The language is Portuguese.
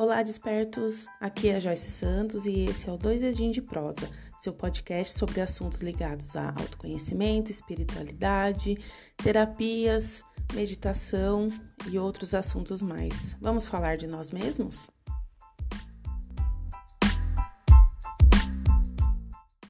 Olá, despertos! Aqui é a Joyce Santos e esse é o Dois Dedinhos de Prosa, seu podcast sobre assuntos ligados a autoconhecimento, espiritualidade, terapias, meditação e outros assuntos mais. Vamos falar de nós mesmos?